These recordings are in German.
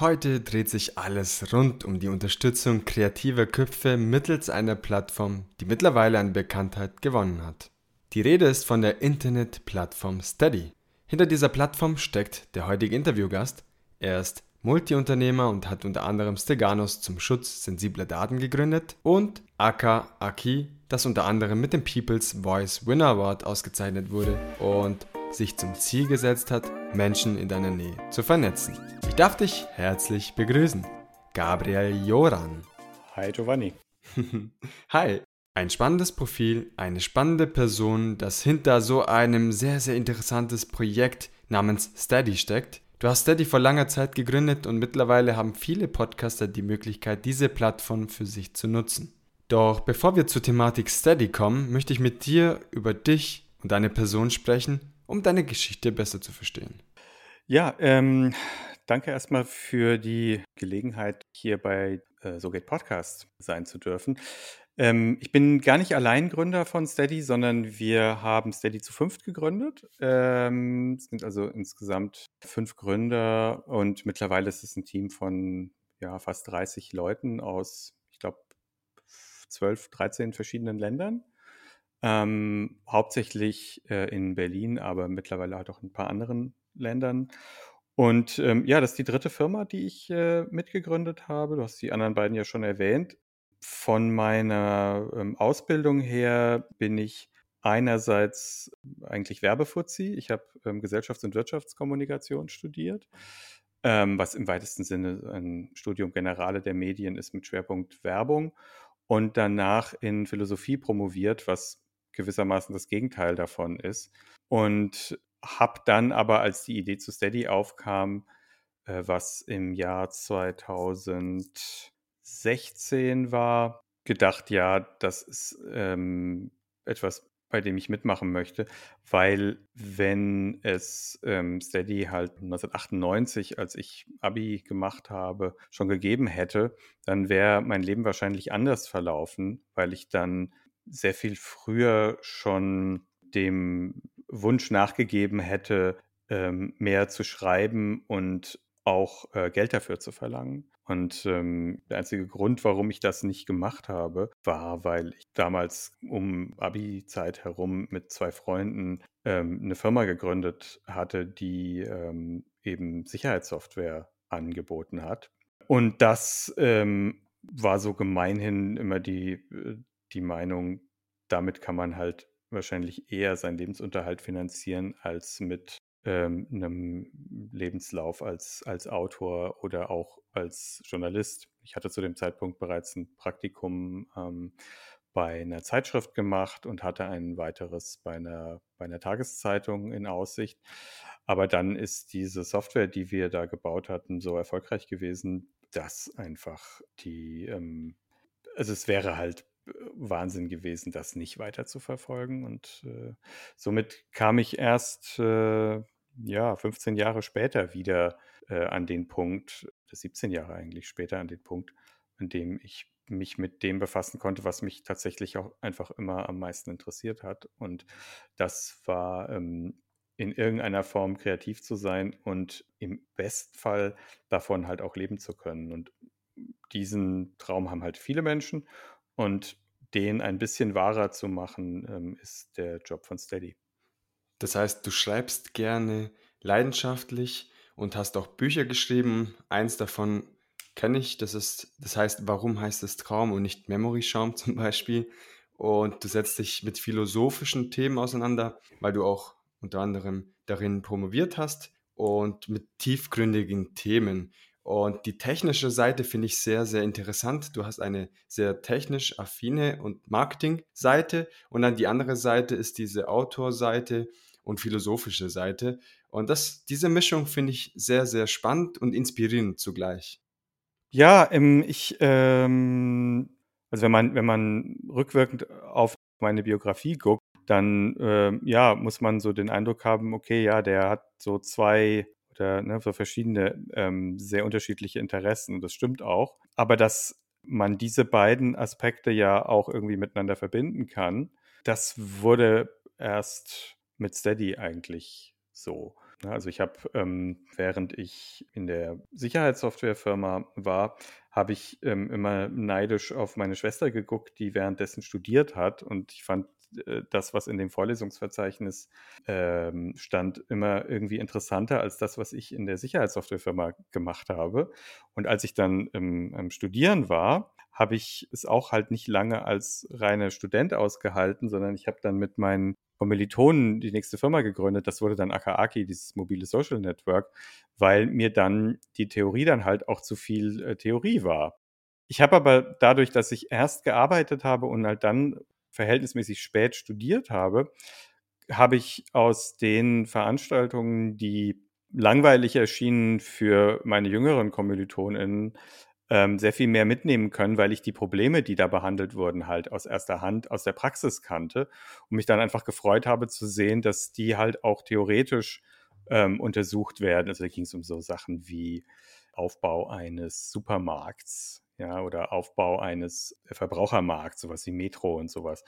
Heute dreht sich alles rund um die Unterstützung kreativer Köpfe mittels einer Plattform, die mittlerweile an Bekanntheit gewonnen hat. Die Rede ist von der Internetplattform Steady. Hinter dieser Plattform steckt der heutige Interviewgast. Er ist Multiunternehmer und hat unter anderem Steganos zum Schutz sensibler Daten gegründet und Aka Aki, das unter anderem mit dem People's Voice Winner Award ausgezeichnet wurde und sich zum Ziel gesetzt hat, Menschen in deiner Nähe zu vernetzen. Ich darf dich herzlich begrüßen, Gabriel Joran. Hi Giovanni. Hi. Ein spannendes Profil, eine spannende Person, das hinter so einem sehr, sehr interessantes Projekt namens Steady steckt. Du hast Steady vor langer Zeit gegründet und mittlerweile haben viele Podcaster die Möglichkeit, diese Plattform für sich zu nutzen. Doch bevor wir zur Thematik Steady kommen, möchte ich mit dir über dich und deine Person sprechen um deine Geschichte besser zu verstehen. Ja, ähm, danke erstmal für die Gelegenheit, hier bei äh, So Podcast sein zu dürfen. Ähm, ich bin gar nicht allein Gründer von Steady, sondern wir haben Steady zu fünft gegründet. Ähm, es sind also insgesamt fünf Gründer und mittlerweile ist es ein Team von ja, fast 30 Leuten aus, ich glaube, 12, 13 verschiedenen Ländern. Ähm, hauptsächlich äh, in Berlin, aber mittlerweile halt auch in ein paar anderen Ländern. Und ähm, ja, das ist die dritte Firma, die ich äh, mitgegründet habe. Du hast die anderen beiden ja schon erwähnt. Von meiner ähm, Ausbildung her bin ich einerseits eigentlich Werbefuzzi. Ich habe ähm, Gesellschafts- und Wirtschaftskommunikation studiert, ähm, was im weitesten Sinne ein Studium Generale der Medien ist mit Schwerpunkt Werbung und danach in Philosophie promoviert, was gewissermaßen das Gegenteil davon ist. Und habe dann aber, als die Idee zu Steady aufkam, äh, was im Jahr 2016 war, gedacht, ja, das ist ähm, etwas, bei dem ich mitmachen möchte, weil wenn es ähm, Steady halt 1998, als ich Abi gemacht habe, schon gegeben hätte, dann wäre mein Leben wahrscheinlich anders verlaufen, weil ich dann sehr viel früher schon dem Wunsch nachgegeben hätte, ähm, mehr zu schreiben und auch äh, Geld dafür zu verlangen. Und ähm, der einzige Grund, warum ich das nicht gemacht habe, war, weil ich damals um Abi-Zeit herum mit zwei Freunden ähm, eine Firma gegründet hatte, die ähm, eben Sicherheitssoftware angeboten hat. Und das ähm, war so gemeinhin immer die, äh, die Meinung, damit kann man halt wahrscheinlich eher seinen Lebensunterhalt finanzieren als mit ähm, einem Lebenslauf als, als Autor oder auch als Journalist. Ich hatte zu dem Zeitpunkt bereits ein Praktikum ähm, bei einer Zeitschrift gemacht und hatte ein weiteres bei einer, bei einer Tageszeitung in Aussicht. Aber dann ist diese Software, die wir da gebaut hatten, so erfolgreich gewesen, dass einfach die, ähm, also es wäre halt Wahnsinn gewesen, das nicht weiter zu verfolgen. Und äh, somit kam ich erst äh, ja, 15 Jahre später wieder äh, an den Punkt, 17 Jahre eigentlich später an den Punkt, an dem ich mich mit dem befassen konnte, was mich tatsächlich auch einfach immer am meisten interessiert hat. Und das war ähm, in irgendeiner Form kreativ zu sein und im Bestfall davon halt auch leben zu können. Und diesen Traum haben halt viele Menschen. Und den ein bisschen wahrer zu machen, ähm, ist der Job von Steady. Das heißt, du schreibst gerne leidenschaftlich und hast auch Bücher geschrieben. Eins davon kenne ich, das ist, das heißt, warum heißt es Traum und nicht Memory Schaum zum Beispiel. Und du setzt dich mit philosophischen Themen auseinander, weil du auch unter anderem darin promoviert hast und mit tiefgründigen Themen. Und die technische Seite finde ich sehr, sehr interessant. Du hast eine sehr technisch affine und Marketing-Seite und dann die andere Seite ist diese Autorseite und philosophische Seite. Und das, diese Mischung finde ich sehr, sehr spannend und inspirierend zugleich. Ja, ähm, ich, ähm, also wenn man, wenn man rückwirkend auf meine Biografie guckt, dann äh, ja, muss man so den Eindruck haben, okay, ja, der hat so zwei oder ne, so verschiedene ähm, sehr unterschiedliche Interessen. Und das stimmt auch. Aber dass man diese beiden Aspekte ja auch irgendwie miteinander verbinden kann, das wurde erst mit Steady eigentlich so. Also ich habe, ähm, während ich in der Sicherheitssoftwarefirma war, habe ich ähm, immer neidisch auf meine Schwester geguckt, die währenddessen studiert hat. Und ich fand das, was in dem Vorlesungsverzeichnis ähm, stand, immer irgendwie interessanter als das, was ich in der Sicherheitssoftwarefirma gemacht habe. Und als ich dann im, im Studieren war, habe ich es auch halt nicht lange als reiner Student ausgehalten, sondern ich habe dann mit meinen Kommilitonen die nächste Firma gegründet. Das wurde dann Akaaki, dieses mobile Social Network, weil mir dann die Theorie dann halt auch zu viel äh, Theorie war. Ich habe aber dadurch, dass ich erst gearbeitet habe und halt dann verhältnismäßig spät studiert habe, habe ich aus den Veranstaltungen, die langweilig erschienen für meine jüngeren KommilitonInnen, ähm, sehr viel mehr mitnehmen können, weil ich die Probleme, die da behandelt wurden, halt aus erster Hand, aus der Praxis kannte und mich dann einfach gefreut habe zu sehen, dass die halt auch theoretisch ähm, untersucht werden. Also da ging es um so Sachen wie Aufbau eines Supermarkts, ja, oder Aufbau eines Verbrauchermarkts, sowas wie Metro und sowas.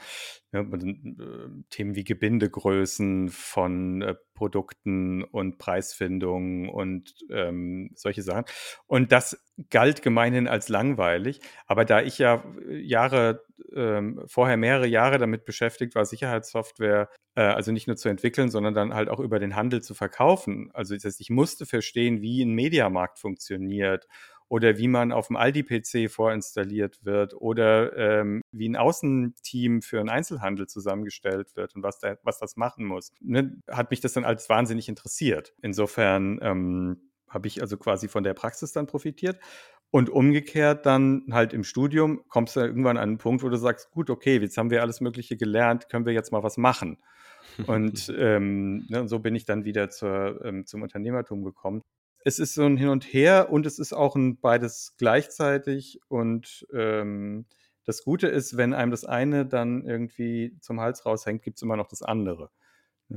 Ja, und, äh, Themen wie Gebindegrößen von äh, Produkten und Preisfindung und ähm, solche Sachen. Und das galt gemeinhin als langweilig. Aber da ich ja Jahre, ähm, vorher mehrere Jahre damit beschäftigt war, Sicherheitssoftware, äh, also nicht nur zu entwickeln, sondern dann halt auch über den Handel zu verkaufen. Also das heißt, ich musste verstehen, wie ein Mediamarkt funktioniert oder wie man auf dem Aldi-PC vorinstalliert wird oder ähm, wie ein Außenteam für einen Einzelhandel zusammengestellt wird und was, da, was das machen muss, ne, hat mich das dann als wahnsinnig interessiert. Insofern ähm, habe ich also quasi von der Praxis dann profitiert. Und umgekehrt dann halt im Studium kommst du irgendwann an einen Punkt, wo du sagst, gut, okay, jetzt haben wir alles Mögliche gelernt, können wir jetzt mal was machen. Und ähm, ne, so bin ich dann wieder zur, ähm, zum Unternehmertum gekommen es ist so ein Hin und Her und es ist auch ein beides gleichzeitig. Und ähm, das Gute ist, wenn einem das eine dann irgendwie zum Hals raushängt, gibt es immer noch das andere.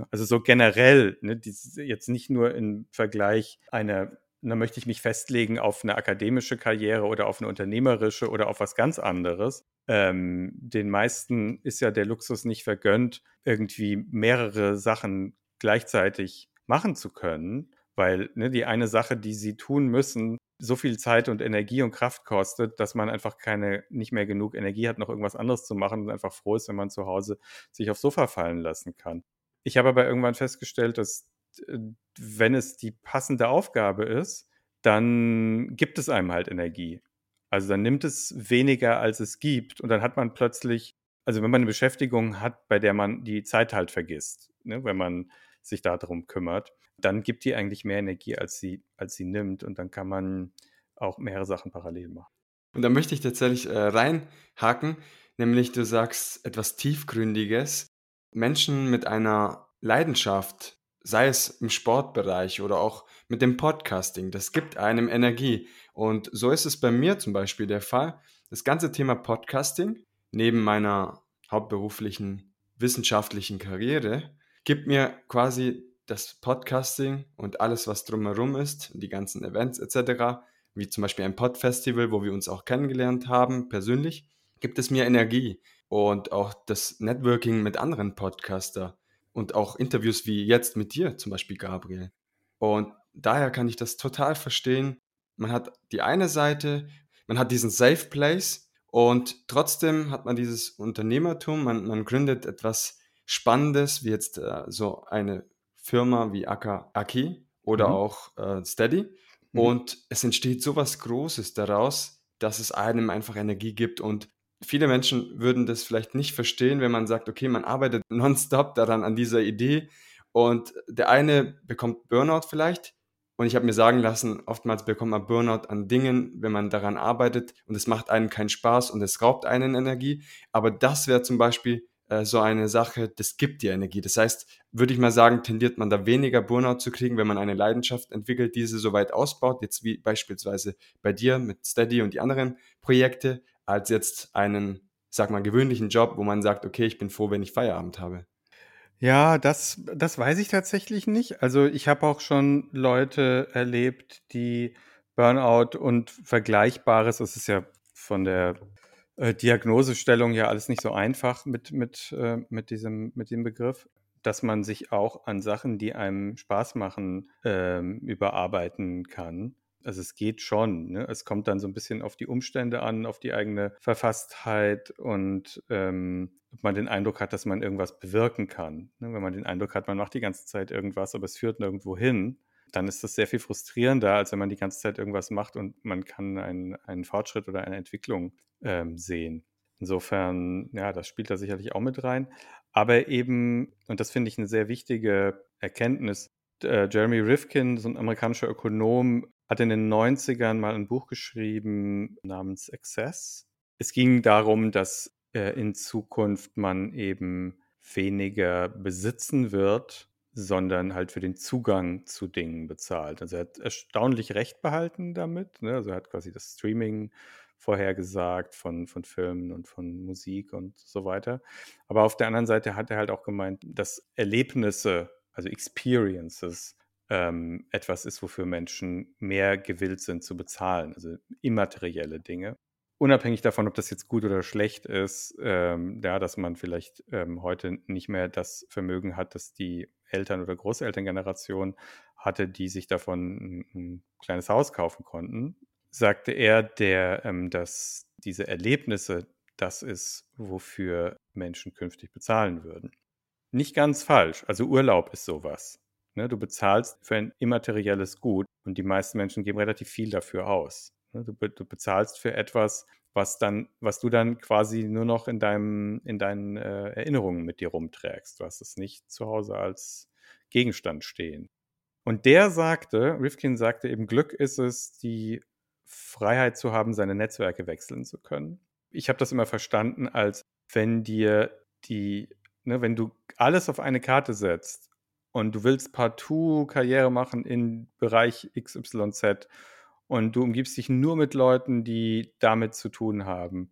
Also so generell, ne, jetzt nicht nur im Vergleich einer, da möchte ich mich festlegen auf eine akademische Karriere oder auf eine unternehmerische oder auf was ganz anderes. Ähm, den meisten ist ja der Luxus nicht vergönnt, irgendwie mehrere Sachen gleichzeitig machen zu können weil ne, die eine Sache, die sie tun müssen, so viel Zeit und Energie und Kraft kostet, dass man einfach keine, nicht mehr genug Energie hat, noch irgendwas anderes zu machen und einfach froh ist, wenn man zu Hause sich aufs Sofa fallen lassen kann. Ich habe aber irgendwann festgestellt, dass äh, wenn es die passende Aufgabe ist, dann gibt es einem halt Energie. Also dann nimmt es weniger, als es gibt und dann hat man plötzlich, also wenn man eine Beschäftigung hat, bei der man die Zeit halt vergisst, ne, wenn man sich darum kümmert, dann gibt die eigentlich mehr Energie, als sie, als sie nimmt. Und dann kann man auch mehrere Sachen parallel machen. Und da möchte ich tatsächlich äh, reinhaken, nämlich du sagst etwas Tiefgründiges. Menschen mit einer Leidenschaft, sei es im Sportbereich oder auch mit dem Podcasting, das gibt einem Energie. Und so ist es bei mir zum Beispiel der Fall. Das ganze Thema Podcasting neben meiner hauptberuflichen wissenschaftlichen Karriere gibt mir quasi das Podcasting und alles, was drumherum ist, die ganzen Events etc., wie zum Beispiel ein Podfestival, wo wir uns auch kennengelernt haben, persönlich, gibt es mir Energie und auch das Networking mit anderen Podcaster und auch Interviews wie jetzt mit dir, zum Beispiel Gabriel. Und daher kann ich das total verstehen. Man hat die eine Seite, man hat diesen Safe Place und trotzdem hat man dieses Unternehmertum, man, man gründet etwas Spannendes, wie jetzt äh, so eine Firma wie Aka, Aki oder mhm. auch äh, Steady. Mhm. Und es entsteht so was Großes daraus, dass es einem einfach Energie gibt. Und viele Menschen würden das vielleicht nicht verstehen, wenn man sagt, okay, man arbeitet nonstop daran an dieser Idee. Und der eine bekommt Burnout vielleicht. Und ich habe mir sagen lassen, oftmals bekommt man Burnout an Dingen, wenn man daran arbeitet und es macht einem keinen Spaß und es raubt einen Energie. Aber das wäre zum Beispiel äh, so eine Sache, das gibt dir Energie. Das heißt, würde ich mal sagen, tendiert man da weniger Burnout zu kriegen, wenn man eine Leidenschaft entwickelt, diese so weit ausbaut, jetzt wie beispielsweise bei dir mit Steady und die anderen Projekte, als jetzt einen, sag mal, gewöhnlichen Job, wo man sagt, okay, ich bin froh, wenn ich Feierabend habe. Ja, das, das weiß ich tatsächlich nicht. Also ich habe auch schon Leute erlebt, die Burnout und Vergleichbares, das ist ja von der äh, Diagnosestellung ja alles nicht so einfach mit, mit, äh, mit, diesem, mit dem Begriff. dass man sich auch an Sachen, die einem Spaß machen, ähm, überarbeiten kann. Also es geht schon. Ne? Es kommt dann so ein bisschen auf die Umstände an, auf die eigene Verfasstheit und ähm, ob man den Eindruck hat, dass man irgendwas bewirken kann. Ne? Wenn man den Eindruck hat, man macht die ganze Zeit irgendwas, aber es führt nirgendwo hin, dann ist das sehr viel frustrierender, als wenn man die ganze Zeit irgendwas macht und man kann einen, einen Fortschritt oder eine Entwicklung ähm, sehen. Insofern, ja, das spielt da sicherlich auch mit rein. Aber eben, und das finde ich eine sehr wichtige Erkenntnis, äh, Jeremy Rifkin, so ein amerikanischer Ökonom, hat in den 90ern mal ein Buch geschrieben namens Access. Es ging darum, dass äh, in Zukunft man eben weniger besitzen wird, sondern halt für den Zugang zu Dingen bezahlt. Also er hat erstaunlich recht behalten damit. Ne? Also er hat quasi das Streaming vorhergesagt von, von Filmen und von Musik und so weiter. Aber auf der anderen Seite hat er halt auch gemeint, dass Erlebnisse, also Experiences, ähm, etwas ist, wofür Menschen mehr gewillt sind zu bezahlen, also immaterielle Dinge. Unabhängig davon, ob das jetzt gut oder schlecht ist, ähm, ja, dass man vielleicht ähm, heute nicht mehr das Vermögen hat, dass die Eltern- oder Großelterngeneration hatte, die sich davon ein, ein kleines Haus kaufen konnten, sagte er, der, ähm, dass diese Erlebnisse das ist, wofür Menschen künftig bezahlen würden. Nicht ganz falsch. Also Urlaub ist sowas. Ne? Du bezahlst für ein immaterielles Gut und die meisten Menschen geben relativ viel dafür aus. Ne? Du, du, bezahlst für etwas, was dann, was du dann quasi nur noch in deinem, in deinen äh, Erinnerungen mit dir rumträgst. Du hast es nicht zu Hause als Gegenstand stehen. Und der sagte, Rifkin sagte eben, Glück ist es, die Freiheit zu haben, seine Netzwerke wechseln zu können. Ich habe das immer verstanden, als wenn dir die, ne, wenn du alles auf eine Karte setzt und du willst partout Karriere machen im Bereich XYZ und du umgibst dich nur mit Leuten, die damit zu tun haben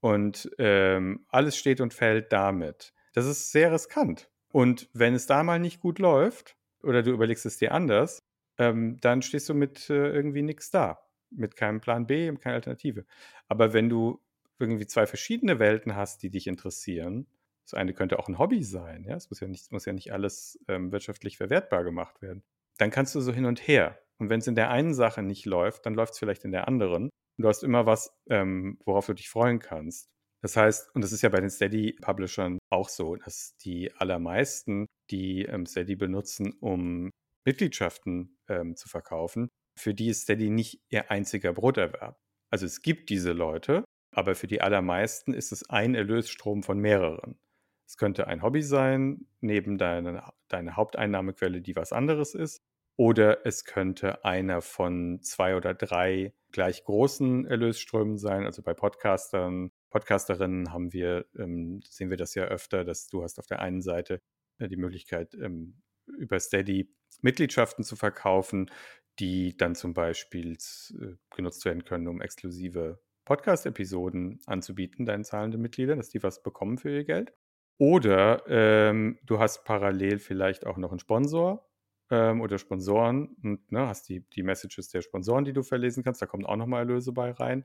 und ähm, alles steht und fällt damit. Das ist sehr riskant. Und wenn es da mal nicht gut läuft oder du überlegst es dir anders, ähm, dann stehst du mit äh, irgendwie nichts da mit keinem Plan B und keine Alternative. Aber wenn du irgendwie zwei verschiedene Welten hast, die dich interessieren, das eine könnte auch ein Hobby sein, ja, es muss ja nicht, muss ja nicht alles ähm, wirtschaftlich verwertbar gemacht werden, dann kannst du so hin und her. Und wenn es in der einen Sache nicht läuft, dann läuft es vielleicht in der anderen. Und du hast immer was, ähm, worauf du dich freuen kannst. Das heißt, und das ist ja bei den Steady-Publishern auch so, dass die allermeisten, die ähm, Steady benutzen, um Mitgliedschaften ähm, zu verkaufen, für die ist Steady nicht ihr einziger Broterwerb. Also es gibt diese Leute, aber für die allermeisten ist es ein Erlösstrom von mehreren. Es könnte ein Hobby sein, neben deiner, deiner Haupteinnahmequelle, die was anderes ist. Oder es könnte einer von zwei oder drei gleich großen Erlösströmen sein. Also bei Podcastern, Podcasterinnen haben wir, ähm, sehen wir das ja öfter, dass du hast auf der einen Seite äh, die Möglichkeit, ähm, über Steady Mitgliedschaften zu verkaufen, die dann zum Beispiel äh, genutzt werden können, um exklusive Podcast-Episoden anzubieten, deinen zahlenden Mitgliedern, dass die was bekommen für ihr Geld. Oder ähm, du hast parallel vielleicht auch noch einen Sponsor ähm, oder Sponsoren und ne, hast die, die Messages der Sponsoren, die du verlesen kannst, da kommen auch nochmal Erlöse bei rein.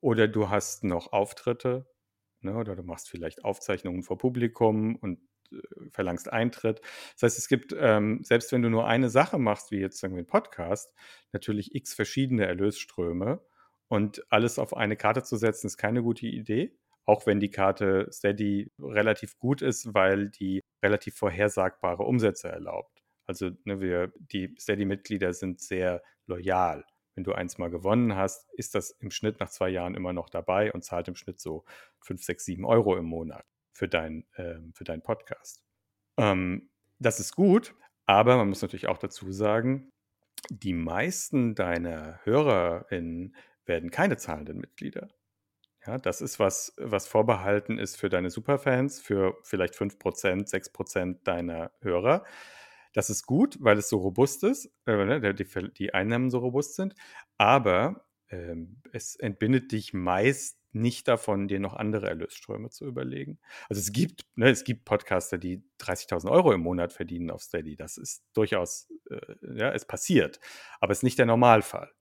Oder du hast noch Auftritte, ne, oder du machst vielleicht Aufzeichnungen vor Publikum und äh, verlangst Eintritt. Das heißt, es gibt, ähm, selbst wenn du nur eine Sache machst, wie jetzt irgendwie ein Podcast, natürlich x verschiedene Erlösströme. Und alles auf eine Karte zu setzen, ist keine gute Idee. Auch wenn die Karte Steady relativ gut ist, weil die relativ vorhersagbare Umsätze erlaubt. Also ne, wir, die Steady-Mitglieder sind sehr loyal. Wenn du eins mal gewonnen hast, ist das im Schnitt nach zwei Jahren immer noch dabei und zahlt im Schnitt so 5, 6, 7 Euro im Monat für, dein, äh, für deinen Podcast. Ähm, das ist gut, aber man muss natürlich auch dazu sagen, die meisten deiner HörerInnen werden keine zahlenden Mitglieder. Ja, das ist was, was vorbehalten ist für deine Superfans, für vielleicht 5%, 6% deiner Hörer. Das ist gut, weil es so robust ist, äh, ne, die, die, Einnahmen so robust sind, aber ähm, es entbindet dich meist nicht davon, dir noch andere Erlösströme zu überlegen. Also es gibt, ne, es gibt Podcaster, die 30.000 Euro im Monat verdienen auf Steady. Das ist durchaus, äh, ja, es passiert, aber es ist nicht der Normalfall.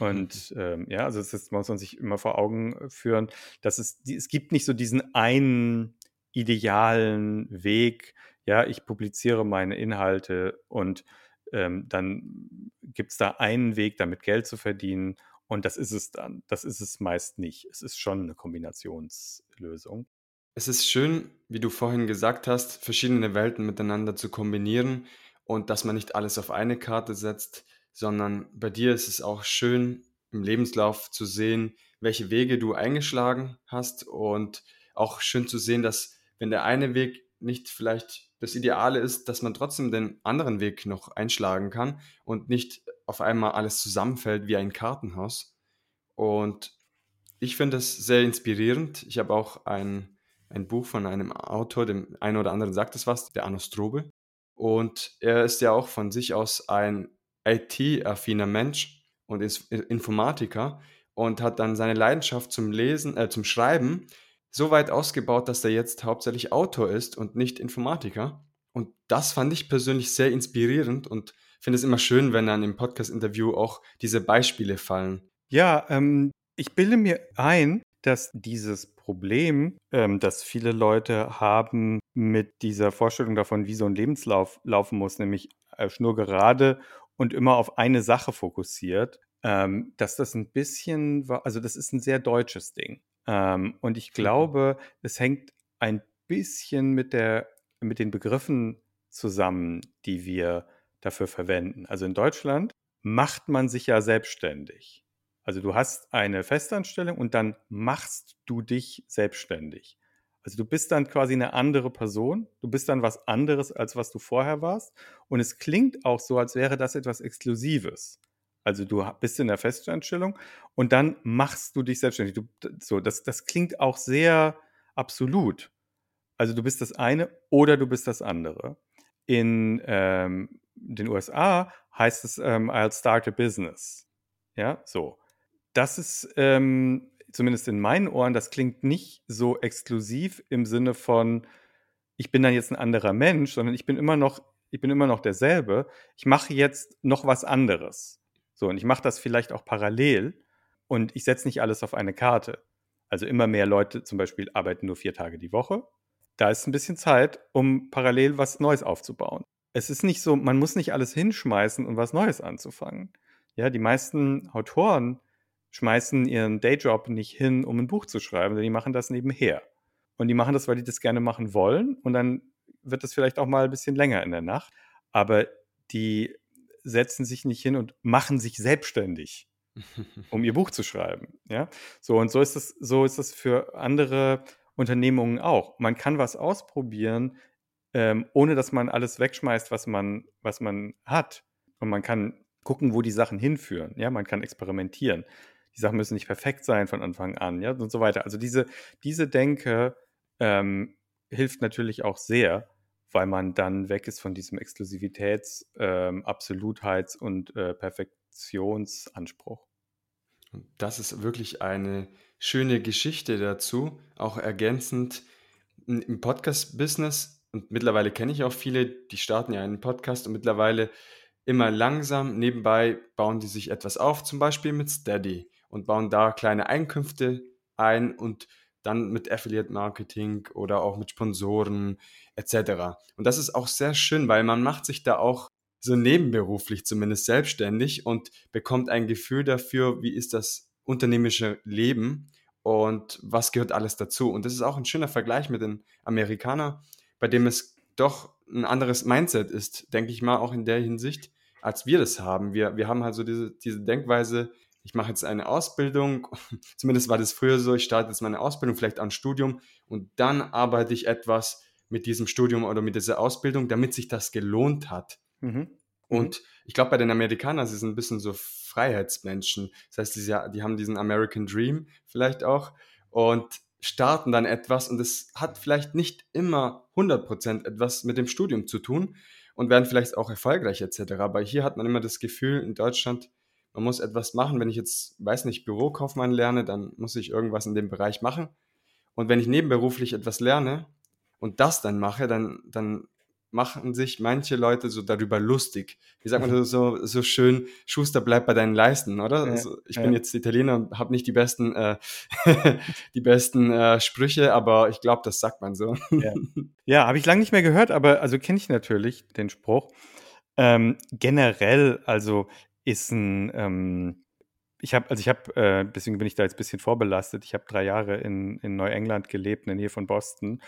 Und ähm, ja, also das muss man sich immer vor Augen führen, dass es, es gibt nicht so diesen einen idealen Weg. Ja, ich publiziere meine Inhalte und ähm, dann gibt es da einen Weg, damit Geld zu verdienen. Und das ist es dann. Das ist es meist nicht. Es ist schon eine Kombinationslösung. Es ist schön, wie du vorhin gesagt hast, verschiedene Welten miteinander zu kombinieren und dass man nicht alles auf eine Karte setzt, sondern bei dir ist es auch schön, im Lebenslauf zu sehen, welche Wege du eingeschlagen hast und auch schön zu sehen, dass wenn der eine Weg nicht vielleicht das Ideale ist, dass man trotzdem den anderen Weg noch einschlagen kann und nicht auf einmal alles zusammenfällt wie ein Kartenhaus. Und ich finde es sehr inspirierend. Ich habe auch ein, ein Buch von einem Autor, dem einen oder anderen sagt es was, der Arno Strobel. Und er ist ja auch von sich aus ein IT-affiner Mensch und ist Informatiker und hat dann seine Leidenschaft zum Lesen, äh, zum Schreiben so weit ausgebaut, dass er jetzt hauptsächlich Autor ist und nicht Informatiker. Und das fand ich persönlich sehr inspirierend und finde es immer schön, wenn dann im Podcast-Interview auch diese Beispiele fallen. Ja, ähm, ich bilde mir ein, dass dieses Problem, ähm, das viele Leute haben mit dieser Vorstellung davon, wie so ein Lebenslauf laufen muss, nämlich äh, schnurgerade und immer auf eine Sache fokussiert, ähm, dass das ein bisschen, also das ist ein sehr deutsches Ding. Ähm, und ich glaube, es hängt ein bisschen mit, der, mit den Begriffen zusammen, die wir dafür verwenden. Also in Deutschland macht man sich ja selbstständig. Also du hast eine Festanstellung und dann machst du dich selbstständig. Also du bist dann quasi eine andere Person, du bist dann was anderes, als was du vorher warst. Und es klingt auch so, als wäre das etwas Exklusives. Also du bist in der Festanstellung und dann machst du dich selbstständig. Du, so, das, das klingt auch sehr absolut. Also du bist das eine oder du bist das andere. In ähm, den USA heißt es ähm, I'll start a business. Ja, so. Das ist ähm, zumindest in meinen Ohren, das klingt nicht so exklusiv im Sinne von, ich bin dann jetzt ein anderer Mensch, sondern ich bin immer noch, ich bin immer noch derselbe. Ich mache jetzt noch was anderes. So, und ich mache das vielleicht auch parallel und ich setze nicht alles auf eine Karte. Also immer mehr Leute zum Beispiel arbeiten nur vier Tage die Woche. Da ist ein bisschen Zeit, um parallel was Neues aufzubauen. Es ist nicht so, man muss nicht alles hinschmeißen und was Neues anzufangen. Ja, die meisten Autoren schmeißen ihren Dayjob nicht hin, um ein Buch zu schreiben, sondern die machen das nebenher. Und die machen das, weil die das gerne machen wollen. Und dann wird das vielleicht auch mal ein bisschen länger in der Nacht. Aber die setzen sich nicht hin und machen sich selbstständig, um ihr Buch zu schreiben. Ja, so und so ist es, so ist es für andere Unternehmungen auch. Man kann was ausprobieren, ähm, ohne dass man alles wegschmeißt, was man, was man hat. Und man kann gucken, wo die Sachen hinführen. Ja, man kann experimentieren. Die Sachen müssen nicht perfekt sein von Anfang an, ja, und so weiter. Also diese, diese Denke ähm, hilft natürlich auch sehr weil man dann weg ist von diesem Exklusivitäts-, ähm, Absolutheits- und äh, Perfektionsanspruch. Das ist wirklich eine schöne Geschichte dazu, auch ergänzend im Podcast-Business. Und mittlerweile kenne ich auch viele, die starten ja einen Podcast und mittlerweile immer langsam nebenbei bauen die sich etwas auf, zum Beispiel mit Steady und bauen da kleine Einkünfte ein und dann mit Affiliate Marketing oder auch mit Sponsoren etc. Und das ist auch sehr schön, weil man macht sich da auch so nebenberuflich zumindest selbstständig und bekommt ein Gefühl dafür, wie ist das unternehmerische Leben und was gehört alles dazu. Und das ist auch ein schöner Vergleich mit den Amerikanern, bei dem es doch ein anderes Mindset ist, denke ich mal, auch in der Hinsicht, als wir das haben. Wir, wir haben halt so diese, diese Denkweise, ich mache jetzt eine Ausbildung, zumindest war das früher so, ich starte jetzt meine Ausbildung, vielleicht ein Studium und dann arbeite ich etwas mit diesem Studium oder mit dieser Ausbildung, damit sich das gelohnt hat. Mhm. Und ich glaube, bei den Amerikanern, sie sind ein bisschen so Freiheitsmenschen. Das heißt, die, die haben diesen American Dream vielleicht auch und starten dann etwas und es hat vielleicht nicht immer 100% etwas mit dem Studium zu tun und werden vielleicht auch erfolgreich etc. Aber hier hat man immer das Gefühl, in Deutschland, man muss etwas machen. Wenn ich jetzt, weiß nicht, Bürokaufmann lerne, dann muss ich irgendwas in dem Bereich machen. Und wenn ich nebenberuflich etwas lerne und das dann mache, dann, dann machen sich manche Leute so darüber lustig. Wie sagt man das so, so schön, Schuster bleibt bei deinen Leisten, oder? Ja, also ich ja. bin jetzt Italiener und habe nicht die besten, äh, die besten äh, Sprüche, aber ich glaube, das sagt man so. Ja, ja habe ich lange nicht mehr gehört, aber also kenne ich natürlich den Spruch. Ähm, generell, also ist ein, ähm, ich habe, also ich habe, äh, deswegen bin ich da jetzt ein bisschen vorbelastet. Ich habe drei Jahre in, in Neuengland gelebt, in der Nähe von Boston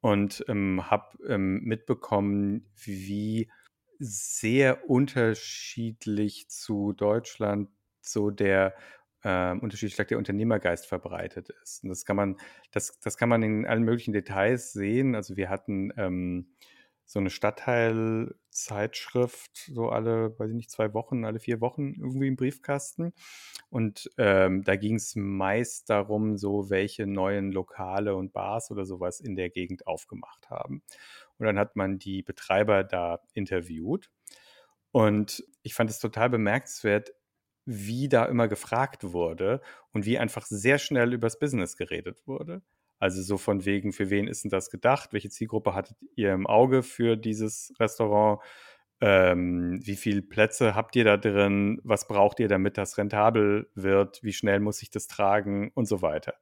und ähm, habe ähm, mitbekommen, wie sehr unterschiedlich zu Deutschland so der äh, unterschiedlich der Unternehmergeist verbreitet ist. Und das kann man, das, das kann man in allen möglichen Details sehen. Also wir hatten ähm, so eine Stadtteilzeitschrift, so alle, weiß ich nicht, zwei Wochen, alle vier Wochen irgendwie im Briefkasten. Und ähm, da ging es meist darum, so welche neuen Lokale und Bars oder sowas in der Gegend aufgemacht haben. Und dann hat man die Betreiber da interviewt. Und ich fand es total bemerkenswert, wie da immer gefragt wurde und wie einfach sehr schnell übers Business geredet wurde. Also so von wegen, für wen ist denn das gedacht? Welche Zielgruppe hattet ihr im Auge für dieses Restaurant? Ähm, wie viele Plätze habt ihr da drin? Was braucht ihr, damit das rentabel wird? Wie schnell muss ich das tragen? Und so weiter.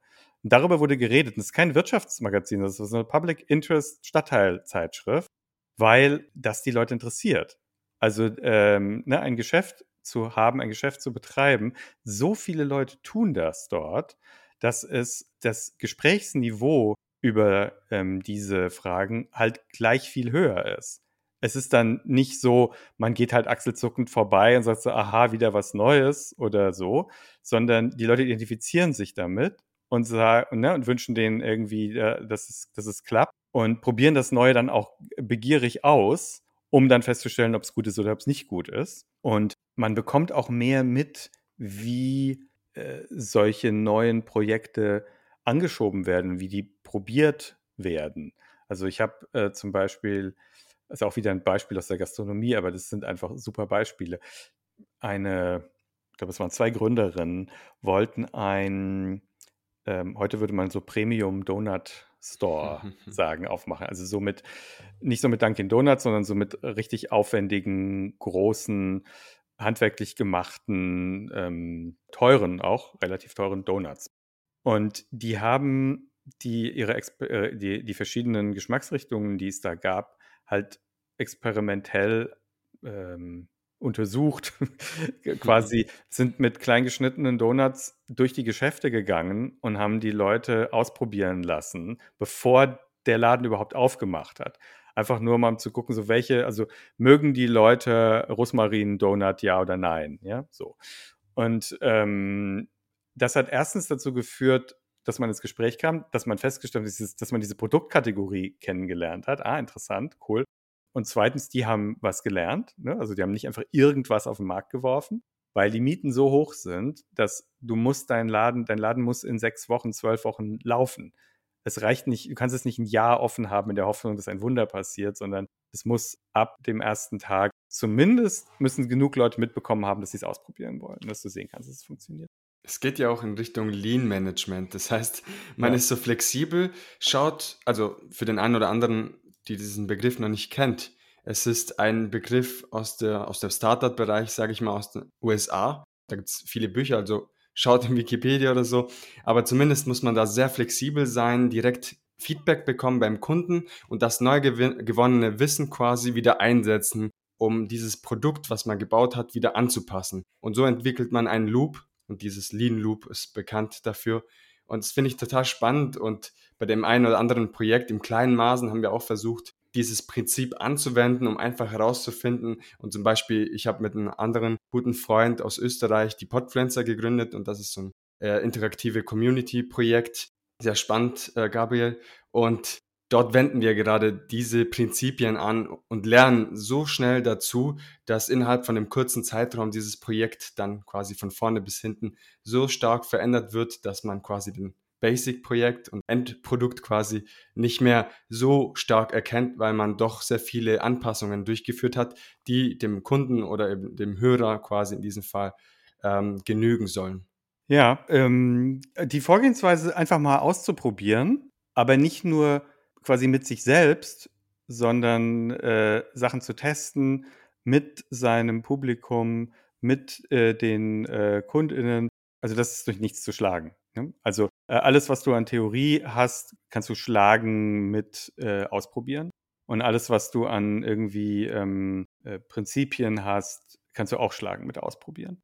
Und darüber wurde geredet. Und es ist kein Wirtschaftsmagazin, das ist eine Public Interest Stadtteilzeitschrift, weil das die Leute interessiert. Also ähm, ne, ein Geschäft zu haben, ein Geschäft zu betreiben. So viele Leute tun das dort dass es das Gesprächsniveau über ähm, diese Fragen halt gleich viel höher ist. Es ist dann nicht so, man geht halt achselzuckend vorbei und sagt so, aha, wieder was Neues oder so, sondern die Leute identifizieren sich damit und, sagen, ne, und wünschen denen irgendwie, äh, dass, es, dass es klappt und probieren das Neue dann auch begierig aus, um dann festzustellen, ob es gut ist oder ob es nicht gut ist. Und man bekommt auch mehr mit, wie äh, solche neuen Projekte angeschoben werden, wie die probiert werden. Also ich habe äh, zum Beispiel, das ist auch wieder ein Beispiel aus der Gastronomie, aber das sind einfach super Beispiele. Eine, ich glaube, es waren zwei Gründerinnen, wollten ein, ähm, heute würde man so Premium Donut Store sagen, aufmachen. Also so mit, nicht so mit Dunkin' Donuts, sondern so mit richtig aufwendigen, großen handwerklich gemachten, ähm, teuren, auch relativ teuren Donuts. Und die haben die ihre äh, die, die verschiedenen Geschmacksrichtungen, die es da gab, halt experimentell ähm, untersucht. Quasi sind mit kleingeschnittenen Donuts durch die Geschäfte gegangen und haben die Leute ausprobieren lassen, bevor der Laden überhaupt aufgemacht hat. Einfach nur mal um zu gucken, so welche, also mögen die Leute Rosmarin-Donut, ja oder nein, ja, so. Und ähm, das hat erstens dazu geführt, dass man ins Gespräch kam, dass man festgestellt hat, dass man diese Produktkategorie kennengelernt hat. Ah, interessant, cool. Und zweitens, die haben was gelernt. Ne? Also die haben nicht einfach irgendwas auf den Markt geworfen, weil die Mieten so hoch sind, dass du musst deinen Laden, dein Laden muss in sechs Wochen, zwölf Wochen laufen es reicht nicht, du kannst es nicht ein Jahr offen haben in der Hoffnung, dass ein Wunder passiert, sondern es muss ab dem ersten Tag zumindest müssen genug Leute mitbekommen haben, dass sie es ausprobieren wollen, dass du sehen kannst, dass es funktioniert. Es geht ja auch in Richtung Lean Management. Das heißt, man ja. ist so flexibel, schaut, also für den einen oder anderen, die diesen Begriff noch nicht kennt, es ist ein Begriff aus der, aus der Startup-Bereich, sage ich mal, aus den USA. Da gibt es viele Bücher, also schaut in Wikipedia oder so. Aber zumindest muss man da sehr flexibel sein, direkt Feedback bekommen beim Kunden und das neu gewonnene Wissen quasi wieder einsetzen, um dieses Produkt, was man gebaut hat, wieder anzupassen. Und so entwickelt man einen Loop und dieses Lean Loop ist bekannt dafür. Und das finde ich total spannend und bei dem einen oder anderen Projekt im kleinen Maßen haben wir auch versucht, dieses Prinzip anzuwenden, um einfach herauszufinden. Und zum Beispiel, ich habe mit einem anderen guten Freund aus Österreich die Podpflanzer gegründet und das ist so ein äh, interaktive Community-Projekt. Sehr spannend, äh, Gabriel. Und dort wenden wir gerade diese Prinzipien an und lernen so schnell dazu, dass innerhalb von einem kurzen Zeitraum dieses Projekt dann quasi von vorne bis hinten so stark verändert wird, dass man quasi den Basic-Projekt und Endprodukt quasi nicht mehr so stark erkennt, weil man doch sehr viele Anpassungen durchgeführt hat, die dem Kunden oder dem Hörer quasi in diesem Fall ähm, genügen sollen. Ja, ähm, die Vorgehensweise einfach mal auszuprobieren, aber nicht nur quasi mit sich selbst, sondern äh, Sachen zu testen mit seinem Publikum, mit äh, den äh, KundInnen. Also das ist durch nichts zu schlagen. Ne? Also äh, alles, was du an Theorie hast, kannst du schlagen mit äh, ausprobieren. Und alles, was du an irgendwie ähm, äh, Prinzipien hast, kannst du auch schlagen mit ausprobieren.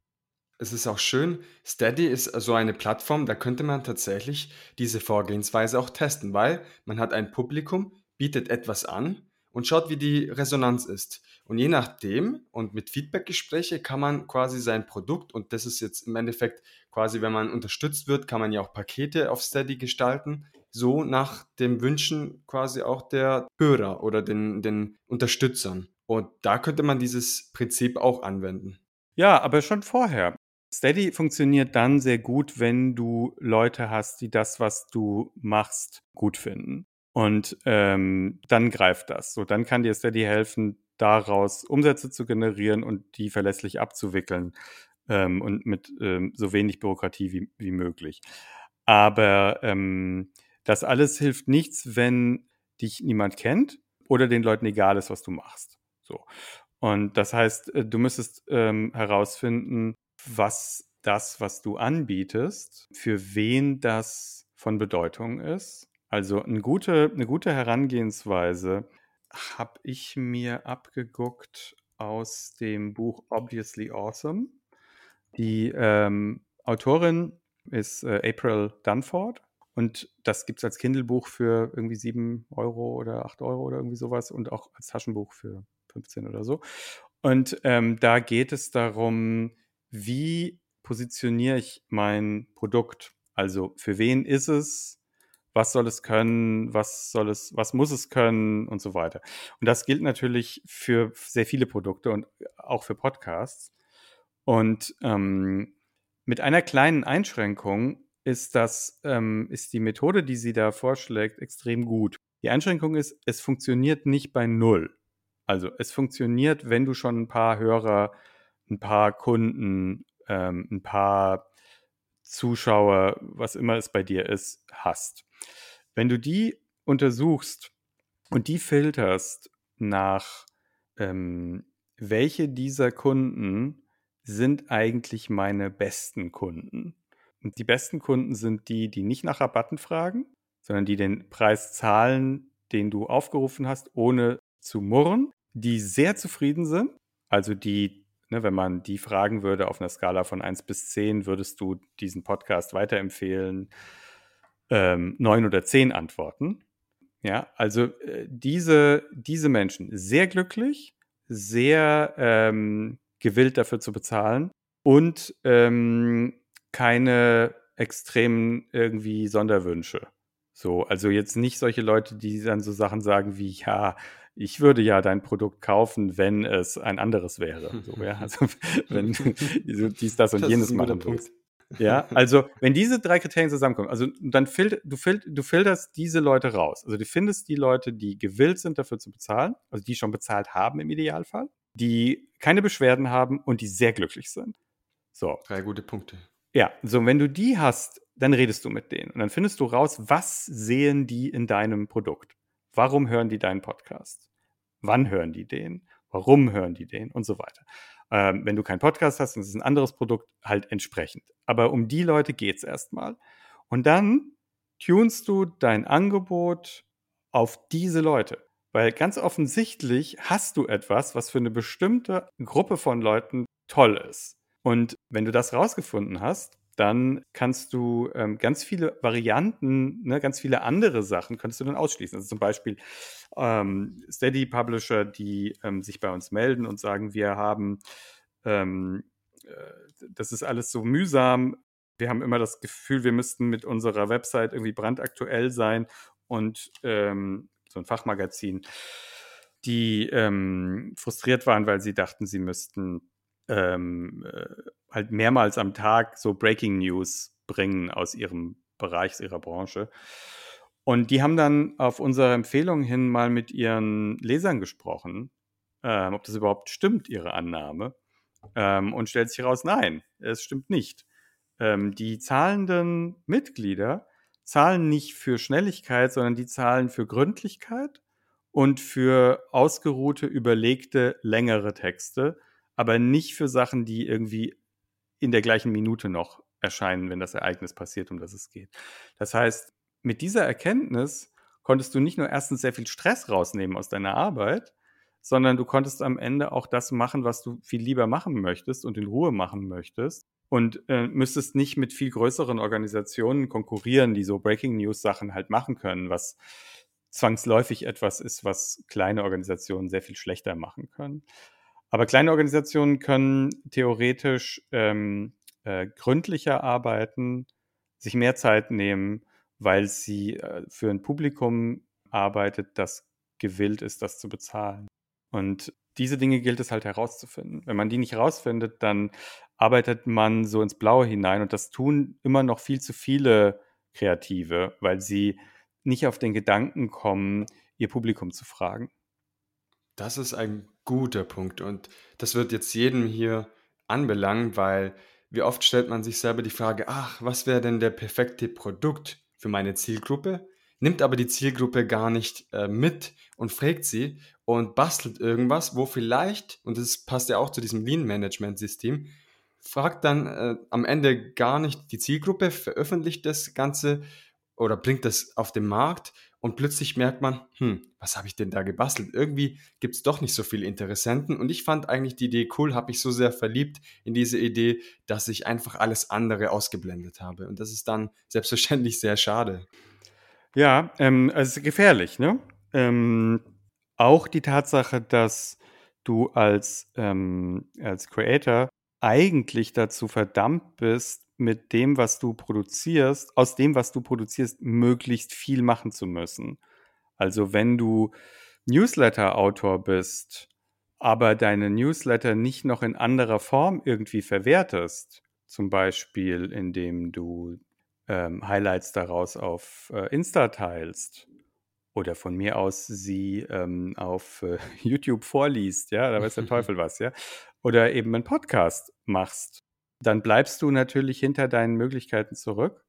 Es ist auch schön, Steady ist so eine Plattform, da könnte man tatsächlich diese Vorgehensweise auch testen, weil man hat ein Publikum, bietet etwas an und schaut, wie die Resonanz ist. Und je nachdem und mit Feedbackgespräche kann man quasi sein Produkt, und das ist jetzt im Endeffekt quasi, wenn man unterstützt wird, kann man ja auch Pakete auf Steady gestalten, so nach dem Wünschen quasi auch der Hörer oder den, den Unterstützern. Und da könnte man dieses Prinzip auch anwenden. Ja, aber schon vorher. Steady funktioniert dann sehr gut, wenn du Leute hast, die das, was du machst, gut finden. Und ähm, dann greift das. So, dann kann dir Steady helfen, daraus Umsätze zu generieren und die verlässlich abzuwickeln ähm, und mit ähm, so wenig Bürokratie wie, wie möglich. Aber ähm, das alles hilft nichts, wenn dich niemand kennt oder den Leuten egal ist, was du machst. So. Und das heißt, äh, du müsstest ähm, herausfinden, was das, was du anbietest, für wen das von Bedeutung ist. Also eine gute, eine gute Herangehensweise habe ich mir abgeguckt aus dem Buch Obviously Awesome. Die ähm, Autorin ist äh, April Dunford und das gibt es als Kindle-Buch für irgendwie 7 Euro oder 8 Euro oder irgendwie sowas und auch als Taschenbuch für 15 oder so. Und ähm, da geht es darum, wie positioniere ich mein Produkt? Also für wen ist es? Was soll es können? Was soll es, was muss es können und so weiter. Und das gilt natürlich für sehr viele Produkte und auch für Podcasts. Und ähm, mit einer kleinen Einschränkung ist das, ähm, ist die Methode, die sie da vorschlägt, extrem gut. Die Einschränkung ist, es funktioniert nicht bei null. Also es funktioniert, wenn du schon ein paar Hörer, ein paar Kunden, ähm, ein paar Zuschauer, was immer es bei dir ist, hast. Wenn du die untersuchst und die filterst nach, ähm, welche dieser Kunden sind eigentlich meine besten Kunden? Und die besten Kunden sind die, die nicht nach Rabatten fragen, sondern die den Preis zahlen, den du aufgerufen hast, ohne zu murren, die sehr zufrieden sind, also die, ne, wenn man die fragen würde auf einer Skala von 1 bis 10, würdest du diesen Podcast weiterempfehlen, ähm, 9 oder 10 antworten. Ja, also äh, diese, diese Menschen sehr glücklich, sehr ähm, gewillt dafür zu bezahlen und ähm, keine extremen irgendwie Sonderwünsche. So, also jetzt nicht solche Leute, die dann so Sachen sagen wie, ja, ich würde ja dein Produkt kaufen, wenn es ein anderes wäre. So, ja? Also wenn du dies, das und das jenes machen willst. Ja, also wenn diese drei Kriterien zusammenkommen, also dann filter, du, fil du filterst diese Leute raus. Also du findest die Leute, die gewillt sind, dafür zu bezahlen, also die schon bezahlt haben im Idealfall, die keine Beschwerden haben und die sehr glücklich sind. So. Drei gute Punkte. Ja, so wenn du die hast, dann redest du mit denen und dann findest du raus, was sehen die in deinem Produkt. Warum hören die deinen Podcast? Wann hören die den? Warum hören die den? Und so weiter. Ähm, wenn du keinen Podcast hast es ist ein anderes Produkt, halt entsprechend. Aber um die Leute geht es erstmal. Und dann tunst du dein Angebot auf diese Leute. Weil ganz offensichtlich hast du etwas, was für eine bestimmte Gruppe von Leuten toll ist. Und wenn du das rausgefunden hast, dann kannst du ähm, ganz viele Varianten, ne, ganz viele andere Sachen könntest du dann ausschließen. Also zum Beispiel ähm, Steady Publisher, die ähm, sich bei uns melden und sagen, wir haben, ähm, äh, das ist alles so mühsam. Wir haben immer das Gefühl, wir müssten mit unserer Website irgendwie brandaktuell sein und ähm, so ein Fachmagazin, die ähm, frustriert waren, weil sie dachten, sie müssten ähm, äh, halt mehrmals am Tag so Breaking News bringen aus ihrem Bereich, ihrer Branche. Und die haben dann auf unsere Empfehlung hin mal mit ihren Lesern gesprochen, ähm, ob das überhaupt stimmt, ihre Annahme. Ähm, und stellt sich heraus, nein, es stimmt nicht. Ähm, die zahlenden Mitglieder zahlen nicht für Schnelligkeit, sondern die zahlen für Gründlichkeit und für ausgeruhte, überlegte, längere Texte, aber nicht für Sachen, die irgendwie in der gleichen Minute noch erscheinen, wenn das Ereignis passiert, um das es geht. Das heißt, mit dieser Erkenntnis konntest du nicht nur erstens sehr viel Stress rausnehmen aus deiner Arbeit, sondern du konntest am Ende auch das machen, was du viel lieber machen möchtest und in Ruhe machen möchtest und äh, müsstest nicht mit viel größeren Organisationen konkurrieren, die so Breaking News Sachen halt machen können, was zwangsläufig etwas ist, was kleine Organisationen sehr viel schlechter machen können. Aber kleine Organisationen können theoretisch ähm, äh, gründlicher arbeiten, sich mehr Zeit nehmen, weil sie äh, für ein Publikum arbeitet, das gewillt ist, das zu bezahlen. Und diese Dinge gilt es halt herauszufinden. Wenn man die nicht herausfindet, dann arbeitet man so ins Blaue hinein und das tun immer noch viel zu viele Kreative, weil sie nicht auf den Gedanken kommen, ihr Publikum zu fragen. Das ist ein guter Punkt und das wird jetzt jedem hier anbelangen, weil wie oft stellt man sich selber die Frage, ach, was wäre denn der perfekte Produkt für meine Zielgruppe? Nimmt aber die Zielgruppe gar nicht äh, mit und fragt sie und bastelt irgendwas, wo vielleicht, und das passt ja auch zu diesem Lean-Management-System, fragt dann äh, am Ende gar nicht die Zielgruppe, veröffentlicht das Ganze oder bringt das auf den Markt und plötzlich merkt man, hm, was habe ich denn da gebastelt? Irgendwie gibt es doch nicht so viele Interessenten und ich fand eigentlich die Idee cool, habe ich so sehr verliebt in diese Idee, dass ich einfach alles andere ausgeblendet habe und das ist dann selbstverständlich sehr schade. Ja, ähm, es ist gefährlich, ne? Ähm, auch die Tatsache, dass du als, ähm, als Creator eigentlich dazu verdammt bist, mit dem, was du produzierst, aus dem, was du produzierst, möglichst viel machen zu müssen. Also wenn du Newsletter-Autor bist, aber deine Newsletter nicht noch in anderer Form irgendwie verwertest, zum Beispiel indem du ähm, Highlights daraus auf äh, Insta teilst oder von mir aus sie ähm, auf äh, YouTube vorliest, ja, da weiß der Teufel was, ja, oder eben einen Podcast machst, dann bleibst du natürlich hinter deinen Möglichkeiten zurück,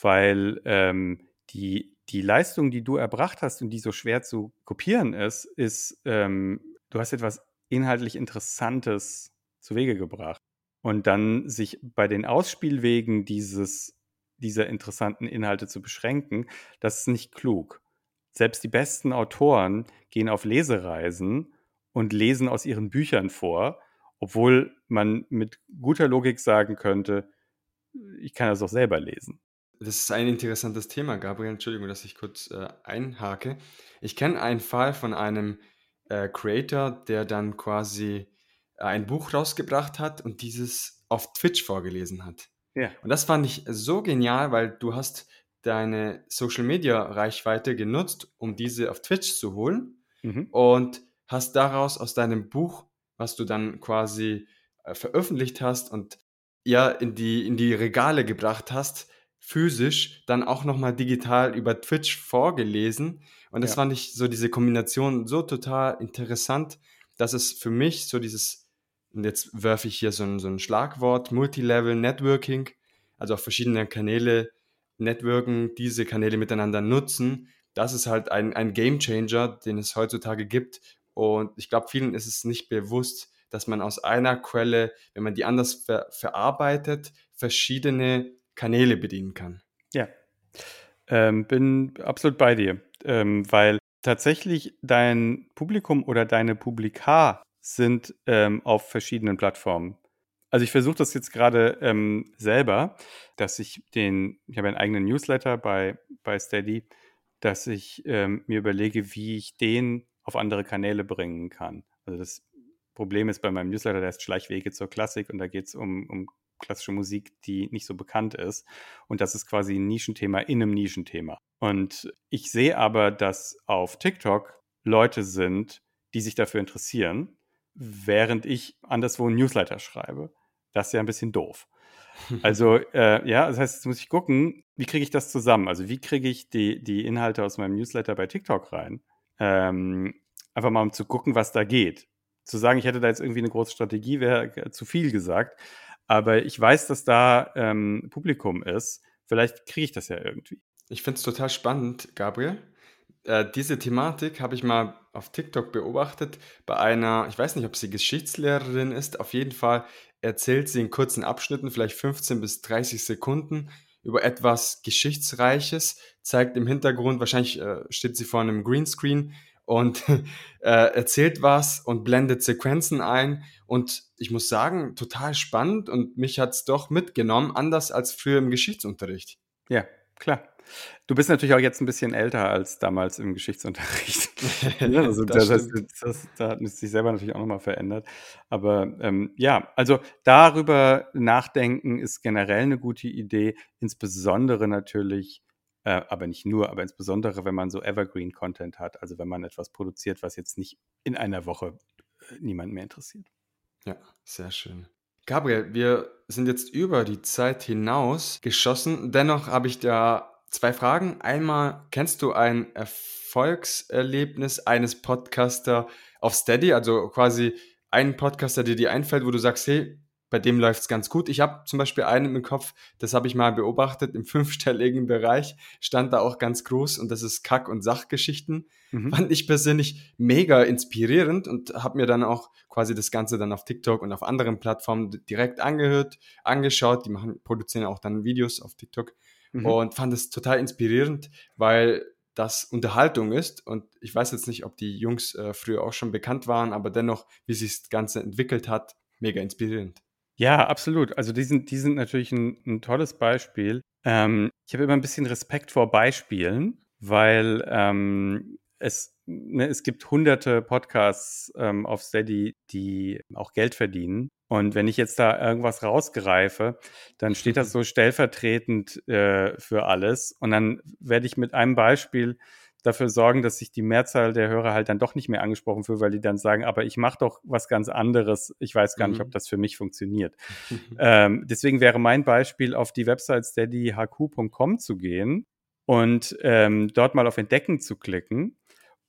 weil ähm, die, die Leistung, die du erbracht hast und die so schwer zu kopieren ist, ist, ähm, du hast etwas inhaltlich Interessantes zu Wege gebracht. Und dann sich bei den Ausspielwegen dieses, dieser interessanten Inhalte zu beschränken, das ist nicht klug. Selbst die besten Autoren gehen auf Lesereisen und lesen aus ihren Büchern vor, obwohl man mit guter Logik sagen könnte, ich kann das auch selber lesen. Das ist ein interessantes Thema, Gabriel. Entschuldigung, dass ich kurz äh, einhake. Ich kenne einen Fall von einem äh, Creator, der dann quasi äh, ein Buch rausgebracht hat und dieses auf Twitch vorgelesen hat. Ja. Und das fand ich so genial, weil du hast deine Social Media Reichweite genutzt, um diese auf Twitch zu holen mhm. und hast daraus aus deinem Buch, was du dann quasi äh, veröffentlicht hast und ja in die, in die Regale gebracht hast, physisch, dann auch nochmal digital über Twitch vorgelesen. Und das ja. fand ich so diese Kombination so total interessant, dass es für mich so dieses, und jetzt werfe ich hier so ein, so ein Schlagwort, Multilevel Networking, also auf verschiedene Kanäle networken, diese Kanäle miteinander nutzen, das ist halt ein, ein Game Changer, den es heutzutage gibt. Und ich glaube, vielen ist es nicht bewusst, dass man aus einer Quelle, wenn man die anders ver verarbeitet, verschiedene Kanäle bedienen kann. Ja, ähm, bin absolut bei dir, ähm, weil tatsächlich dein Publikum oder deine Publika sind ähm, auf verschiedenen Plattformen. Also ich versuche das jetzt gerade ähm, selber, dass ich den, ich habe einen eigenen Newsletter bei, bei Steady, dass ich ähm, mir überlege, wie ich den auf andere Kanäle bringen kann. Also das Problem ist bei meinem Newsletter, der ist Schleichwege zur Klassik und da geht es um, um klassische Musik, die nicht so bekannt ist. Und das ist quasi ein Nischenthema in einem Nischenthema. Und ich sehe aber, dass auf TikTok Leute sind, die sich dafür interessieren, während ich anderswo ein Newsletter schreibe. Das ist ja ein bisschen doof. Also, äh, ja, das heißt, jetzt muss ich gucken, wie kriege ich das zusammen? Also, wie kriege ich die, die Inhalte aus meinem Newsletter bei TikTok rein? Ähm, einfach mal um zu gucken, was da geht. Zu sagen, ich hätte da jetzt irgendwie eine große Strategie, wäre zu viel gesagt. Aber ich weiß, dass da ähm, Publikum ist. Vielleicht kriege ich das ja irgendwie. Ich finde es total spannend, Gabriel. äh, diese Thematik habe ich mal auf TikTok beobachtet bei einer, ich weiß nicht, ob sie Geschichtslehrerin ist, auf jeden Fall erzählt sie in kurzen Abschnitten, vielleicht 15 bis 30 Sekunden, über etwas Geschichtsreiches, zeigt im Hintergrund, wahrscheinlich äh, steht sie vor einem Greenscreen und äh, erzählt was und blendet Sequenzen ein. Und ich muss sagen, total spannend und mich hat es doch mitgenommen, anders als früher im Geschichtsunterricht. Ja, klar. Du bist natürlich auch jetzt ein bisschen älter als damals im Geschichtsunterricht. Ne, also das, das, das, da hat sich selber natürlich auch nochmal verändert. Aber ähm, ja, also darüber nachdenken ist generell eine gute Idee, insbesondere natürlich, äh, aber nicht nur, aber insbesondere, wenn man so Evergreen-Content hat, also wenn man etwas produziert, was jetzt nicht in einer Woche äh, niemand mehr interessiert. Ja, sehr schön. Gabriel, wir sind jetzt über die Zeit hinaus geschossen. Dennoch habe ich da zwei Fragen. Einmal, kennst du ein Erfolgserlebnis eines Podcaster auf Steady? Also quasi einen Podcaster, der dir einfällt, wo du sagst, hey, bei dem läuft es ganz gut. Ich habe zum Beispiel einen im Kopf, das habe ich mal beobachtet, im fünfstelligen Bereich stand da auch ganz groß und das ist Kack- und Sachgeschichten. Mhm. Fand ich persönlich mega inspirierend und habe mir dann auch quasi das Ganze dann auf TikTok und auf anderen Plattformen direkt angehört, angeschaut. Die machen, produzieren auch dann Videos auf TikTok mhm. und fand es total inspirierend, weil das Unterhaltung ist. Und ich weiß jetzt nicht, ob die Jungs äh, früher auch schon bekannt waren, aber dennoch, wie sich das Ganze entwickelt hat, mega inspirierend. Ja, absolut. Also die sind, die sind natürlich ein, ein tolles Beispiel. Ähm, ich habe immer ein bisschen Respekt vor Beispielen, weil ähm, es, ne, es gibt hunderte Podcasts ähm, auf Steady, die auch Geld verdienen. Und wenn ich jetzt da irgendwas rausgreife, dann steht das so stellvertretend äh, für alles. Und dann werde ich mit einem Beispiel dafür sorgen, dass sich die Mehrzahl der Hörer halt dann doch nicht mehr angesprochen fühlt, weil die dann sagen, aber ich mache doch was ganz anderes. Ich weiß gar mhm. nicht, ob mhm. das für mich funktioniert. ähm, deswegen wäre mein Beispiel, auf die Website steadyhq.com zu gehen und ähm, dort mal auf Entdecken zu klicken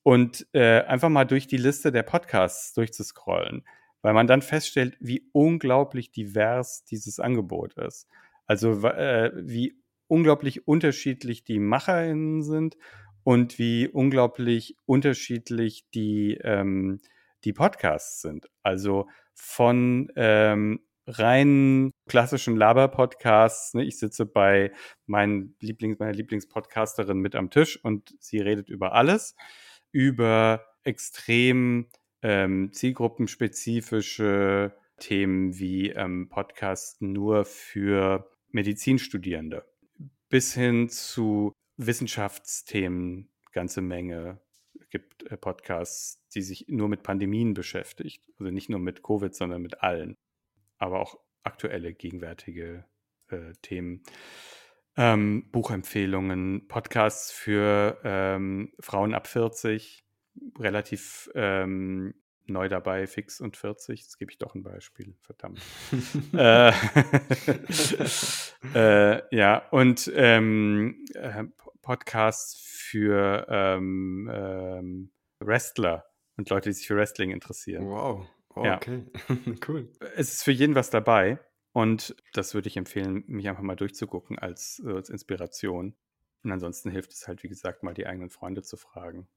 und äh, einfach mal durch die Liste der Podcasts durchzuscrollen, weil man dann feststellt, wie unglaublich divers dieses Angebot ist. Also äh, wie unglaublich unterschiedlich die MacherInnen sind und wie unglaublich unterschiedlich die, ähm, die Podcasts sind. Also von ähm, rein klassischen Laber-Podcasts. Ne? Ich sitze bei meinen Lieblings, meiner Lieblingspodcasterin mit am Tisch und sie redet über alles über extrem ähm, zielgruppenspezifische Themen wie ähm, Podcasts nur für Medizinstudierende bis hin zu Wissenschaftsthemen, ganze Menge. Gibt äh, Podcasts, die sich nur mit Pandemien beschäftigt. Also nicht nur mit Covid, sondern mit allen. Aber auch aktuelle, gegenwärtige äh, Themen ähm, Buchempfehlungen, Podcasts für ähm, Frauen ab 40, relativ ähm, neu dabei, fix und 40. Jetzt gebe ich doch ein Beispiel, verdammt. äh, äh, ja, und ähm, äh, Podcasts für ähm, ähm, Wrestler und Leute, die sich für Wrestling interessieren. Wow, oh, okay, cool. Es ist für jeden was dabei. Und das würde ich empfehlen, mich einfach mal durchzugucken als, als Inspiration. Und ansonsten hilft es halt, wie gesagt, mal die eigenen Freunde zu fragen.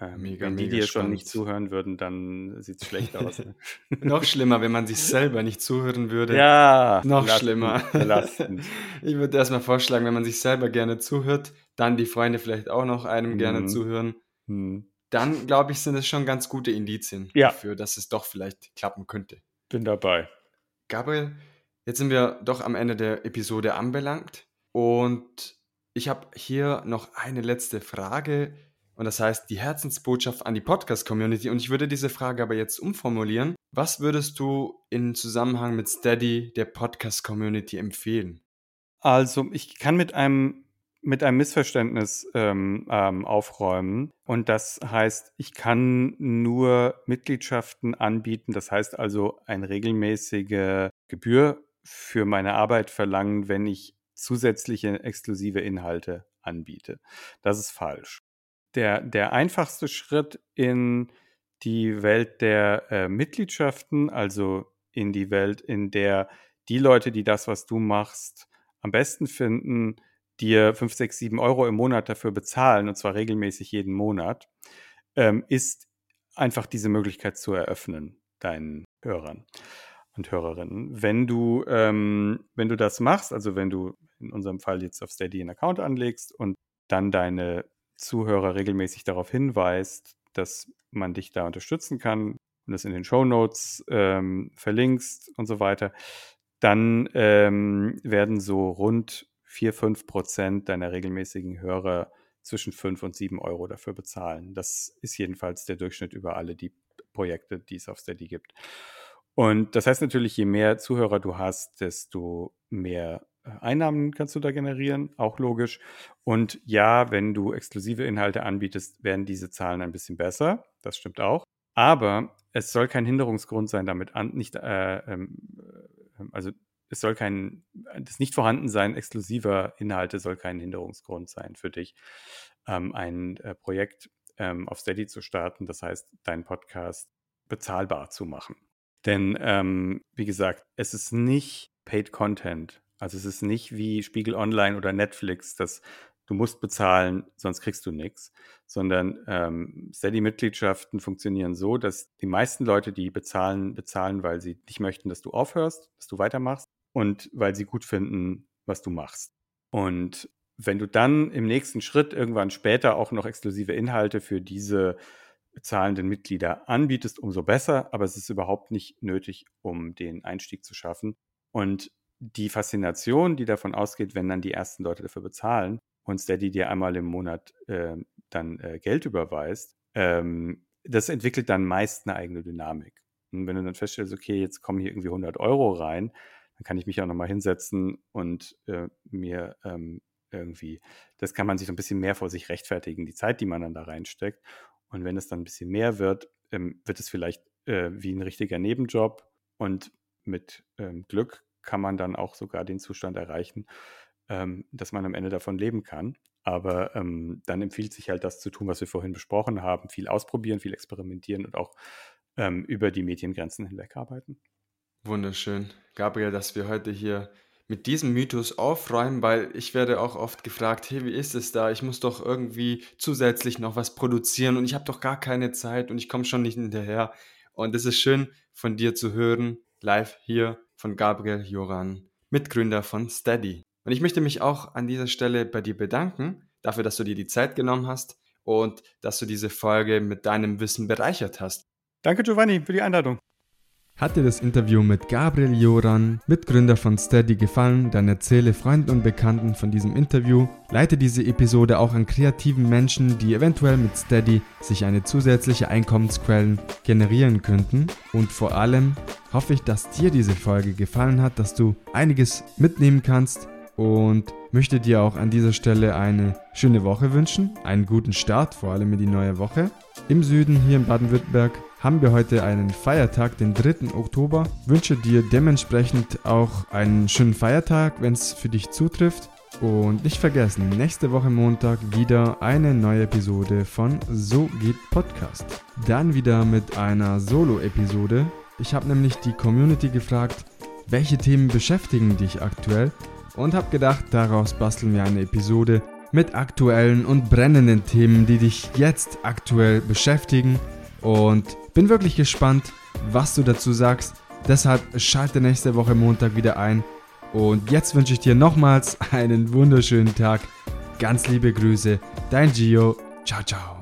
Ähm, mega, wenn die dir schon nicht zuhören würden, dann sieht es schlecht aus. Ne? Noch schlimmer, wenn man sich selber nicht zuhören würde. Ja, noch belastend, schlimmer. Belastend. ich würde erstmal vorschlagen, wenn man sich selber gerne zuhört, dann die Freunde vielleicht auch noch einem hm. gerne mhm. zuhören. Hm. Dann, glaube ich, sind es schon ganz gute Indizien ja. dafür, dass es doch vielleicht klappen könnte. Bin dabei. Gabriel, Jetzt sind wir doch am Ende der Episode anbelangt und ich habe hier noch eine letzte Frage und das heißt die Herzensbotschaft an die Podcast-Community und ich würde diese Frage aber jetzt umformulieren. Was würdest du in Zusammenhang mit Steady der Podcast-Community empfehlen? Also ich kann mit einem mit einem Missverständnis ähm, ähm, aufräumen. Und das heißt, ich kann nur Mitgliedschaften anbieten. Das heißt also eine regelmäßige Gebühr für meine Arbeit verlangen, wenn ich zusätzliche exklusive Inhalte anbiete. Das ist falsch. Der, der einfachste Schritt in die Welt der äh, Mitgliedschaften, also in die Welt, in der die Leute, die das, was du machst, am besten finden, dir 5, 6, 7 Euro im Monat dafür bezahlen, und zwar regelmäßig jeden Monat, ähm, ist einfach diese Möglichkeit zu eröffnen, deinen Hörern und Hörerinnen. Wenn du, ähm, wenn du das machst, also wenn du in unserem Fall jetzt auf Steady einen Account anlegst und dann deine Zuhörer regelmäßig darauf hinweist, dass man dich da unterstützen kann und das in den Show Notes ähm, verlinkst und so weiter, dann ähm, werden so rund 4, 5 Prozent deiner regelmäßigen Hörer zwischen 5 und 7 Euro dafür bezahlen. Das ist jedenfalls der Durchschnitt über alle die Projekte, die es auf Steady gibt. Und das heißt natürlich, je mehr Zuhörer du hast, desto mehr Einnahmen kannst du da generieren, auch logisch. Und ja, wenn du exklusive Inhalte anbietest, werden diese Zahlen ein bisschen besser. Das stimmt auch. Aber es soll kein Hinderungsgrund sein, damit an, nicht, äh, ähm, äh, also es soll kein, das Nicht-Vorhandensein exklusiver Inhalte soll kein Hinderungsgrund sein für dich, ähm, ein äh, Projekt ähm, auf Steady zu starten. Das heißt, deinen Podcast bezahlbar zu machen. Denn, ähm, wie gesagt, es ist nicht Paid Content. Also es ist nicht wie Spiegel Online oder Netflix, dass du musst bezahlen, sonst kriegst du nichts, sondern ähm, Steady-Mitgliedschaften funktionieren so, dass die meisten Leute, die bezahlen, bezahlen, weil sie nicht möchten, dass du aufhörst, dass du weitermachst und weil sie gut finden, was du machst. Und wenn du dann im nächsten Schritt irgendwann später auch noch exklusive Inhalte für diese zahlenden Mitglieder anbietest, umso besser, aber es ist überhaupt nicht nötig, um den Einstieg zu schaffen. Und die Faszination, die davon ausgeht, wenn dann die ersten Leute dafür bezahlen und Steady dir einmal im Monat äh, dann äh, Geld überweist, ähm, das entwickelt dann meist eine eigene Dynamik. Und wenn du dann feststellst, okay, jetzt kommen hier irgendwie 100 Euro rein, dann kann ich mich auch nochmal hinsetzen und äh, mir ähm, irgendwie, das kann man sich so ein bisschen mehr vor sich rechtfertigen, die Zeit, die man dann da reinsteckt. Und wenn es dann ein bisschen mehr wird, ähm, wird es vielleicht äh, wie ein richtiger Nebenjob und mit ähm, Glück kann man dann auch sogar den Zustand erreichen, ähm, dass man am Ende davon leben kann. Aber ähm, dann empfiehlt sich halt das zu tun, was wir vorhin besprochen haben, viel ausprobieren, viel experimentieren und auch ähm, über die Mediengrenzen hinweg arbeiten. Wunderschön. Gabriel, dass wir heute hier mit diesem Mythos aufräumen, weil ich werde auch oft gefragt, hey, wie ist es da? Ich muss doch irgendwie zusätzlich noch was produzieren und ich habe doch gar keine Zeit und ich komme schon nicht hinterher. Und es ist schön von dir zu hören, live hier von Gabriel Joran, Mitgründer von Steady. Und ich möchte mich auch an dieser Stelle bei dir bedanken, dafür, dass du dir die Zeit genommen hast und dass du diese Folge mit deinem Wissen bereichert hast. Danke, Giovanni, für die Einladung. Hat dir das Interview mit Gabriel Joran, Mitgründer von Steady, gefallen, dann erzähle Freunden und Bekannten von diesem Interview. Leite diese Episode auch an kreativen Menschen, die eventuell mit Steady sich eine zusätzliche Einkommensquellen generieren könnten. Und vor allem hoffe ich, dass dir diese Folge gefallen hat, dass du einiges mitnehmen kannst und möchte dir auch an dieser Stelle eine schöne Woche wünschen, einen guten Start, vor allem in die neue Woche. Im Süden hier in Baden-Württemberg haben wir heute einen Feiertag, den 3. Oktober. Wünsche dir dementsprechend auch einen schönen Feiertag, wenn es für dich zutrifft. Und nicht vergessen, nächste Woche Montag wieder eine neue Episode von So geht Podcast. Dann wieder mit einer Solo-Episode. Ich habe nämlich die Community gefragt, welche Themen beschäftigen dich aktuell? Und habe gedacht, daraus basteln wir eine Episode mit aktuellen und brennenden Themen, die dich jetzt aktuell beschäftigen. Und bin wirklich gespannt, was du dazu sagst. Deshalb schalte nächste Woche Montag wieder ein. Und jetzt wünsche ich dir nochmals einen wunderschönen Tag. Ganz liebe Grüße, dein Gio. Ciao, ciao.